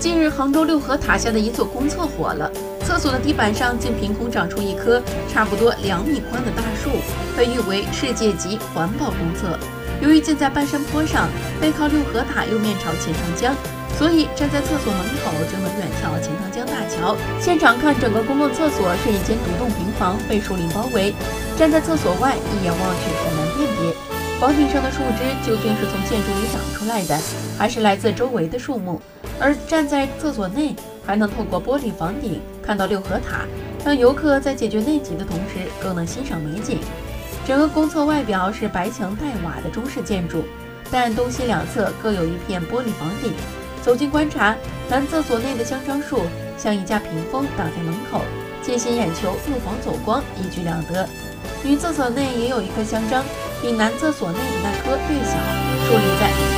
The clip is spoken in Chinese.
近日，杭州六合塔下的一座公厕火了，厕所的地板上竟凭空长出一棵差不多两米宽的大树，被誉为世界级环保公厕。由于建在半山坡上，背靠六合塔，又面朝钱塘江，所以站在厕所门口就能远眺钱塘江大桥。现场看，整个公共厕所是一间独栋平房，被树林包围。站在厕所外，一眼望去很难辨别，房顶上的树枝究竟是从建筑里长出来的，还是来自周围的树木。而站在厕所内，还能透过玻璃房顶看到六合塔，让游客在解决内急的同时，更能欣赏美景。整个公厕外表是白墙带瓦的中式建筑，但东西两侧各有一片玻璃房顶。走近观察，男厕所内的香樟树像一架屏风挡在门口，既吸眼球又防走光，一举两得。女厕所内也有一棵香樟，比男厕所内的那棵略小，树立在。